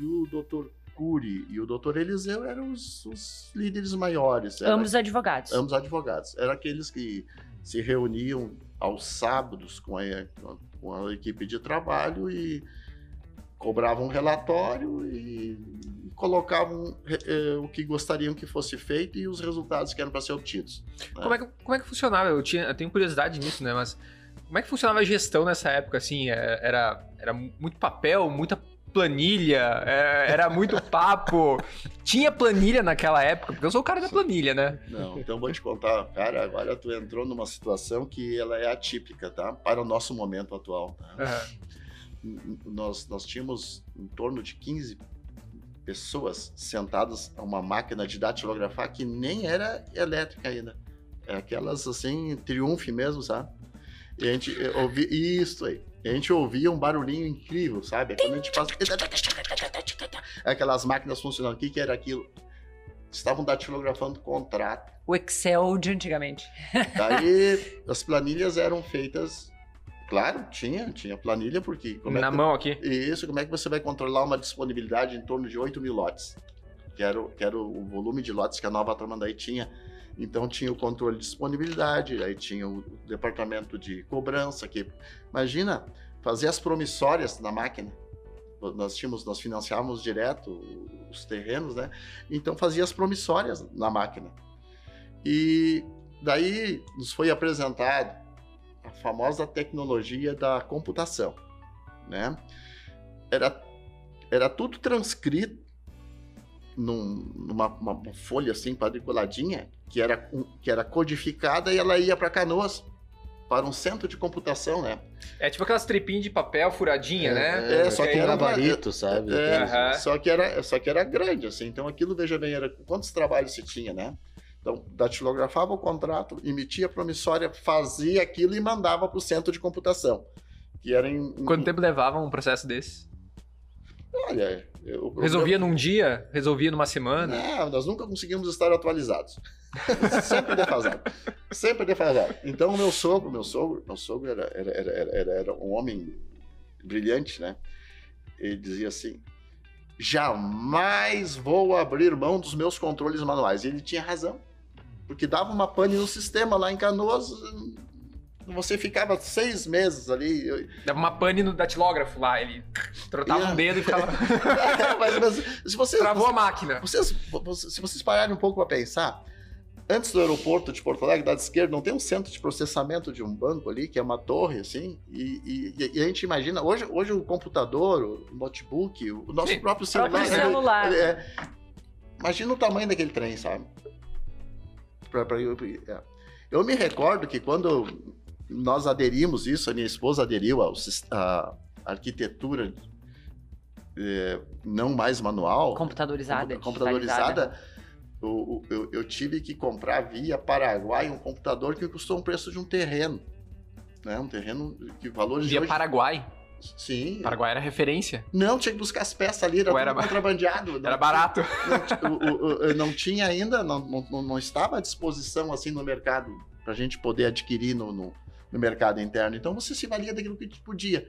e o doutor Cury e o doutor Eliseu eram os, os líderes maiores. Era, Ambos advogados. ambos advogados. Eram aqueles que se reuniam aos sábados com a, com a equipe de trabalho e cobravam um relatório e colocavam eh, eh, o que gostariam que fosse feito e os resultados que eram para ser obtidos. né? Como é, que, como é que funcionava? Eu, tinha, eu tenho curiosidade nisso, né? Mas como é que funcionava a gestão nessa época, assim? É, Era, era muito papel, muita planilha, era, era muito papo. Tinha planilha naquela época, porque eu sou o cara da planilha, né? Não, então vou te contar, cara, agora tu entrou numa situação que ela é atípica, tá? Para o nosso momento atual. tá? N- Nós, nós tínhamos em torno de 15 pessoas sentadas a uma máquina de datilografar que nem era elétrica ainda. É aquelas assim, triunfe mesmo, sabe? E a gente eh, ouvia isso aí. E a gente ouvia um barulhinho incrível, sabe? Quando a gente passa. Aquelas máquinas funcionando. O que, que era aquilo? Estavam datilografando contrato. O Excel de antigamente. Daí as planilhas eram feitas. Claro, tinha, tinha planilha, porque. como é Na que- mão aqui. Isso, como é que você vai controlar uma disponibilidade em torno de 8 mil lotes? Que era, o- que era o volume de lotes que a nova Tramandaí tinha. Então tinha o controle de disponibilidade, aí tinha o departamento de cobrança, que imagina fazer as promissórias na máquina. Nós tínhamos, nós financiávamos direto os terrenos, né? Então fazia as promissórias na máquina. E daí nos foi apresentado a famosa tecnologia da computação, né? Era, era tudo transcrito num- numa uma- folha assim quadriculadinha que era, um- que era codificada e ela ia para Canoas para um centro de computação, né? É tipo aquelas tripinhas de papel furadinha, né? É, só que era uma- gabarito, sabe? É, Aham. só, que era, só que era grande, assim. Então aquilo, veja bem, era quantos trabalhos se tinha, né? Então, datilografava o contrato, emitia a promissória, fazia aquilo e mandava para o centro de computação. Que era em. em- Quanto tempo levava um processo desse? Olha, eu, Resolvia num dia? Resolvia numa semana? Não, nós nunca conseguimos estar atualizados. Sempre defasado. Sempre defasado. Então, o meu sogro, meu sogro, meu sogro era, era, era, era, era- era um homem brilhante, né? Ele dizia assim: jamais vou abrir mão dos meus controles manuais. E ele tinha razão. Porque dava uma pane no sistema lá em Canoas. Você ficava seis meses ali. eu- Dava uma pane no datilógrafo lá, ele trotava Yeah. um dedo e ficava... mas, mas, se você, Travou a máquina. Vocês, vo- se vocês pararem um pouco para pensar, antes do aeroporto de Porto Alegre, da esquerda, não tem um centro de processamento de um banco ali, que é uma torre, assim? E, e- e a gente imagina, hoje, hoje o computador, o notebook, o nosso Sim. próprio celular. Próprio ele- celular. ele é- imagina o tamanho daquele trem, sabe? Pra- pra- eu, é. Eu me recordo que quando nós aderimos isso, a minha esposa aderiu ao, à arquitetura é, não mais manual, Computadorizada. computa- computadorizada, o- eu, eu tive que comprar via Paraguai um computador que custou um preço de um terreno. Né? Um terreno que valores de Via hoje... Paraguai. Sim. Paraguai era referência. Não, tinha que buscar as peças ali, era, era ba- contrabandeado. não Era barato. não, ti- o- o- o- não tinha ainda, não, não, não estava à disposição assim no mercado para a gente poder adquirir no, no, no mercado interno. Então você se valia daquilo que podia.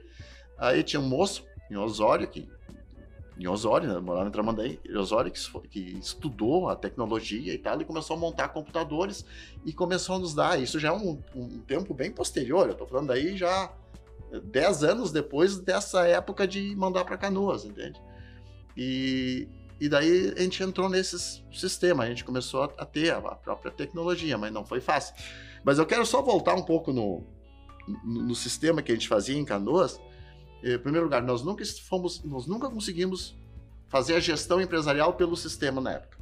Aí tinha um moço em Osório que em Osório, né, morava em Tramandaí, Osório que, que estudou a tecnologia e tal, e começou a montar computadores e começou a nos dar. Isso já é um, um tempo bem posterior, eu tô falando aí já 10 anos depois dessa época de mandar para Canoas, entende? E, e daí a gente entrou nesse sistema, a gente começou a, ter a, própria tecnologia, mas não foi fácil. Mas eu quero só voltar um pouco no, no, no sistema que a gente fazia em Canoas. Em primeiro lugar, nós nunca fomos, nós nunca conseguimos fazer a gestão empresarial pelo sistema na época.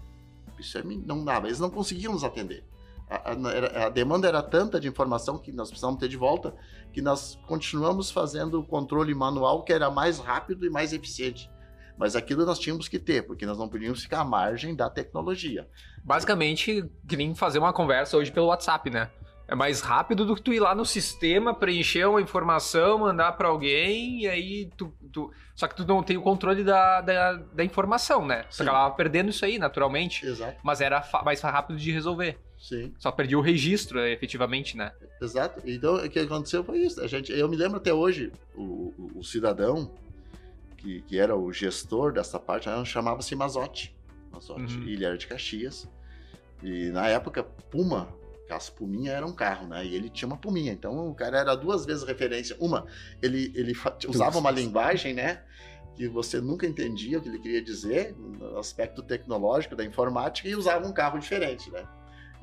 Isso é, não dava, eles não conseguiam nos atender. A, a- a demanda era tanta de informação que nós precisávamos ter de volta que nós continuamos fazendo o controle manual que era mais rápido e mais eficiente. Mas aquilo nós tínhamos que ter, porque nós não podíamos ficar à margem da tecnologia. Basicamente, que nem fazer uma conversa hoje pelo WhatsApp, né? É mais rápido do que tu ir lá no sistema, preencher uma informação, mandar pra alguém, e aí tu, tu- Só que tu não tem o controle da, da, da informação, né? Tu Sim. acabava perdendo isso aí, naturalmente. Exato. Mas era mais rápido de resolver. Sim, Só perdi o registro, eh, efetivamente, né? exato. Então o que aconteceu foi isso. A gente, eu me lembro até hoje, o, o- o cidadão que, que era o gestor dessa parte, chamava-se Mazotti. Mazotti. Uhum. Ele era de Caxias. E na época, Puma, as Puminha era um carro, né? E ele tinha uma Puminha. Então o cara era duas vezes referência. Uma, ele, ele usava uma linguagem, né? Que você nunca entendia o que ele queria dizer, no aspecto tecnológico da informática, e usava um carro diferente, né?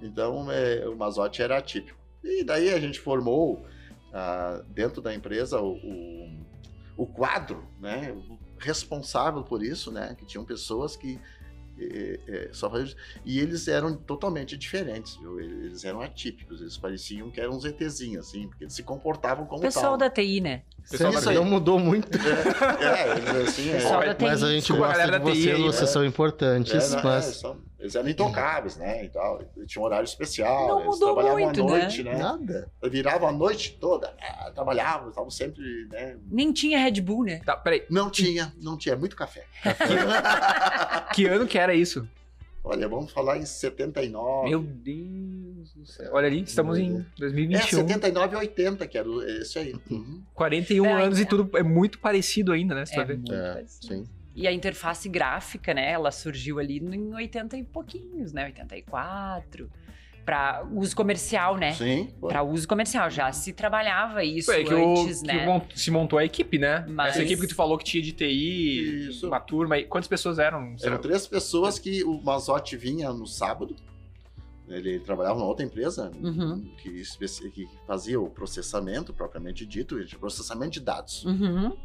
Então é, o Mazotti era atípico. E daí a gente formou ah, dentro da empresa o, o, o quadro, né? Responsável por isso, né? Que tinham pessoas que eh, eh, só faziam e eles eram totalmente diferentes, viu? Eles eram atípicos, eles pareciam que eram uns ETzinhos, assim, porque eles se comportavam como Pessoal tal. da TI, né? Pessoal Isso da- aí. não mudou muito. É, eles assim, é, Pessoal da TI. Mas a gente Desculpa, gosta galera de vocês, vocês é. são importantes, É, não, é, mas são- eles eram intocáveis, né? E tal. Tinha um horário especial, Não eles mudou trabalhavam muito, à né? noite, né? nada. Viravam a noite toda, ah, trabalhavam, estavam sempre, né? Nem tinha Red Bull, né? Tá, peraí. Não tinha, não tinha, muito café. Que ano que era isso? Olha, vamos falar em 79. Meu Deus do céu. Olha ali, estamos em É, 2021. 79 e 80, que era o- esse aí. Uhum. 41 É, anos é. e tudo é muito parecido ainda, né? Você É ver. muito É, parecido. sim. E a interface gráfica, né? Ela surgiu ali em 80 e pouquinhos, né? 84. Para uso comercial, né? Sim. Para uso comercial. Já se trabalhava isso É que, o- antes, que né? mon- se montou a equipe, né? Mas- Essa equipe que tu falou que tinha de TI, Isso. uma turma. Quantas pessoas eram? Eram três pessoas que o Mazotti vinha no sábado. Ele trabalhava numa outra empresa Uhum. que, que fazia o processamento propriamente dito, de processamento de dados. Uhum.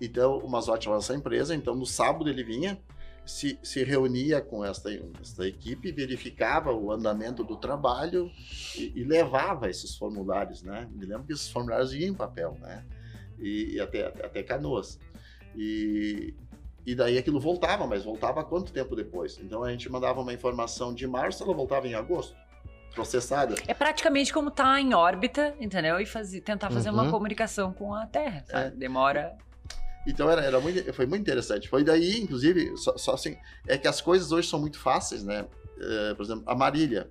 Então, o Mazotti era essa empresa, então no sábado ele vinha, se, se reunia com esta, esta equipe, verificava o andamento do trabalho e, e levava esses formulários, né? Me lembro que esses formulários iam em papel, né? E, e até, até canoas. E, e daí aquilo voltava, mas voltava quanto tempo depois? Então a gente mandava uma informação de março, ela voltava em agosto, processada. É praticamente como tá em órbita, entendeu? E fazer, tentar fazer uma Uhum. comunicação com a Terra, É. sabe? Demora. Então era, era muito, foi muito interessante. Foi daí, inclusive, só, só assim, é que as coisas hoje são muito fáceis, né? Eh, por exemplo, a Marília,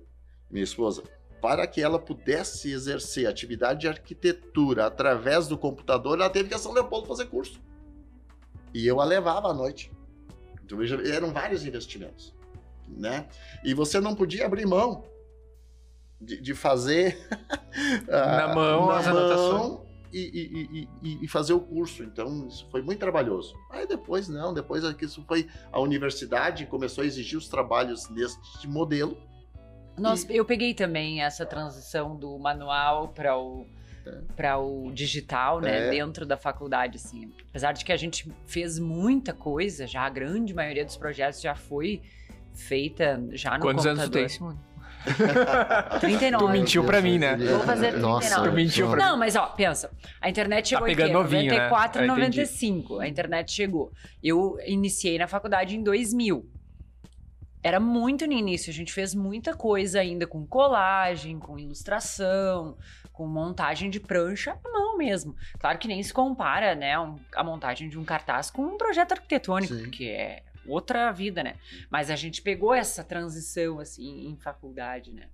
minha esposa, para que ela pudesse exercer atividade de arquitetura através do computador, ela teve que a São Leopoldo fazer curso. E eu a levava à noite. Então, eram vários investimentos, né? E você não podia abrir mão de, de fazer Na ah, mão na as mão e, e- e- e- fazer o curso. Então, isso foi muito trabalhoso. Aí depois, não, depois é que isso foi. A universidade começou a exigir os trabalhos neste modelo. Nós, eu peguei também essa transição do manual para o para o digital, né, É. dentro da faculdade, assim. Apesar de que a gente fez muita coisa, já a grande maioria dos projetos já foi feita já no Quantos anos tu computador. tem, Simone? 39. Tu mentiu pra mim, né? Vou fazer 39. Nossa, Tu mentiu pra mim. Não, mas ó, pensa. A internet chegou em pegando quê? novinho, né? 94 e Ah, entendi. 95. A internet chegou. Eu iniciei na faculdade em 2000. Era muito no início, a gente fez muita coisa ainda com colagem, com ilustração, com montagem de prancha à mão mesmo. Claro que nem se compara, né, a montagem de um cartaz com um projeto arquitetônico, Sim. que é outra vida, né? Mas a gente pegou essa transição assim em faculdade, né?